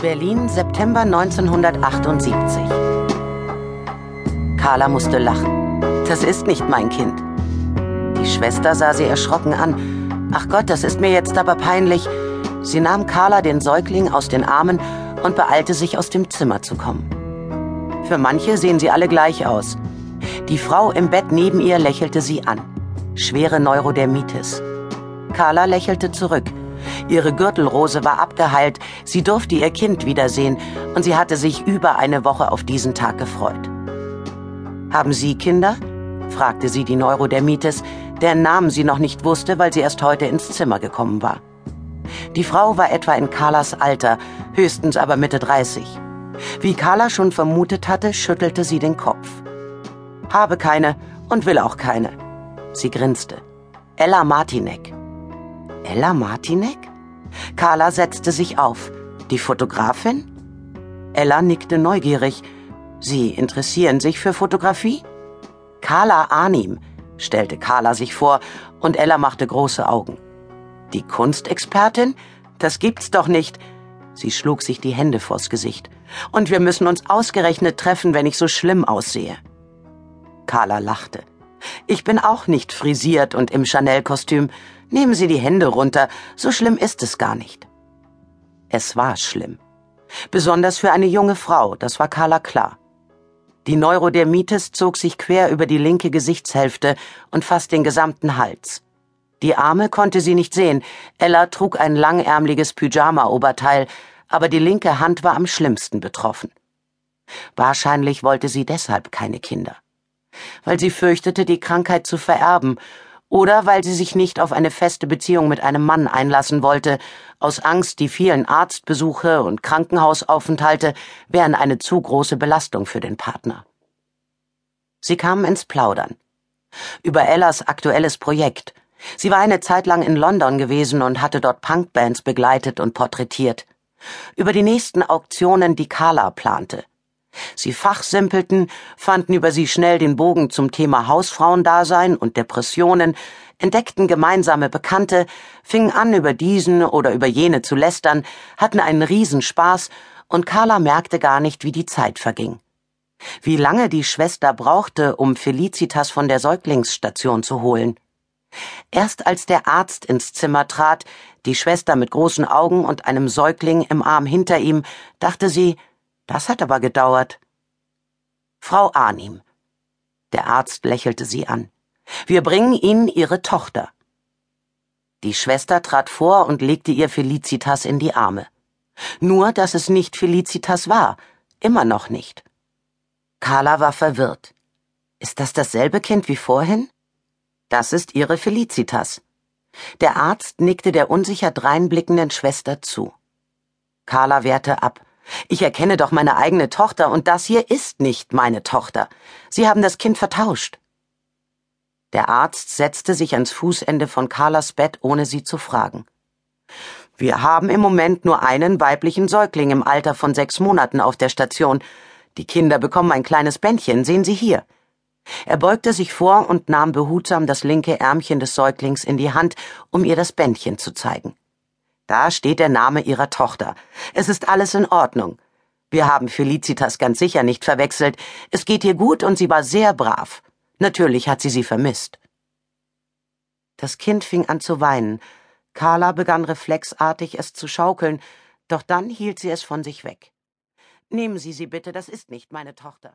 Berlin, September 1978. Carla musste lachen. Das ist nicht mein Kind. Die Schwester sah sie erschrocken an. Ach Gott, das ist mir jetzt aber peinlich. Sie nahm Carla den Säugling aus den Armen und beeilte sich aus dem Zimmer zu kommen. Für manche sehen sie alle gleich aus. Die Frau im Bett neben ihr lächelte sie an. Schwere Neurodermitis. Carla lächelte zurück. Ihre Gürtelrose war abgeheilt, sie durfte ihr Kind wiedersehen und sie hatte sich über eine Woche auf diesen Tag gefreut. Haben Sie Kinder? fragte sie die Neurodermitis, deren Namen sie noch nicht wusste, weil sie erst heute ins Zimmer gekommen war. Die Frau war etwa in Carlas Alter, höchstens aber Mitte 30. Wie Carla schon vermutet hatte, schüttelte sie den Kopf. Habe keine und will auch keine. Sie grinste. Ella Martinek. Ella Martinek? Carla setzte sich auf. Die Fotografin? Ella nickte neugierig. Sie interessieren sich für Fotografie? Carla Arnim, stellte Carla sich vor, und Ella machte große Augen. Die Kunstexpertin? Das gibt's doch nicht. Sie schlug sich die Hände vors Gesicht. Und wir müssen uns ausgerechnet treffen, wenn ich so schlimm aussehe. Carla lachte. Ich bin auch nicht frisiert und im Chanel-Kostüm. Nehmen Sie die Hände runter, so schlimm ist es gar nicht. Es war schlimm. Besonders für eine junge Frau, das war Carla klar. Die Neurodermitis zog sich quer über die linke Gesichtshälfte und fast den gesamten Hals. Die Arme konnte sie nicht sehen, Ella trug ein langärmliches Pyjama-Oberteil, aber die linke Hand war am schlimmsten betroffen. Wahrscheinlich wollte sie deshalb keine Kinder. Weil sie fürchtete, die Krankheit zu vererben oder weil sie sich nicht auf eine feste Beziehung mit einem Mann einlassen wollte, aus Angst, die vielen Arztbesuche und Krankenhausaufenthalte wären eine zu große Belastung für den Partner. Sie kamen ins Plaudern. Über Ellas aktuelles Projekt. Sie war eine Zeit lang in London gewesen und hatte dort Punkbands begleitet und porträtiert. Über die nächsten Auktionen, die Carla plante. Sie fachsimpelten, fanden über sie schnell den Bogen zum Thema Hausfrauendasein und Depressionen, entdeckten gemeinsame Bekannte, fingen an, über diesen oder über jene zu lästern, hatten einen Riesenspaß, und Carla merkte gar nicht, wie die Zeit verging. Wie lange die Schwester brauchte, um Felicitas von der Säuglingsstation zu holen. Erst als der Arzt ins Zimmer trat, die Schwester mit großen Augen und einem Säugling im Arm hinter ihm, dachte sie, das hat aber gedauert. Frau Arnim. Der Arzt lächelte sie an. Wir bringen Ihnen Ihre Tochter. Die Schwester trat vor und legte ihr Felicitas in die Arme. Nur, dass es nicht Felicitas war, immer noch nicht. Carla war verwirrt. Ist das dasselbe Kind wie vorhin? Das ist ihre Felicitas. Der Arzt nickte der unsicher dreinblickenden Schwester zu. Carla wehrte ab. Ich erkenne doch meine eigene Tochter, und das hier ist nicht meine Tochter. Sie haben das Kind vertauscht. Der Arzt setzte sich ans Fußende von Carlas Bett, ohne sie zu fragen. Wir haben im Moment nur einen weiblichen Säugling im Alter von sechs Monaten auf der Station. Die Kinder bekommen ein kleines Bändchen, sehen Sie hier. Er beugte sich vor und nahm behutsam das linke Ärmchen des Säuglings in die Hand, um ihr das Bändchen zu zeigen. Da steht der Name ihrer Tochter. Es ist alles in Ordnung. Wir haben Felicitas ganz sicher nicht verwechselt. Es geht ihr gut und sie war sehr brav. Natürlich hat sie sie vermisst. Das Kind fing an zu weinen. Carla begann reflexartig es zu schaukeln, doch dann hielt sie es von sich weg. Nehmen Sie sie bitte, das ist nicht meine Tochter.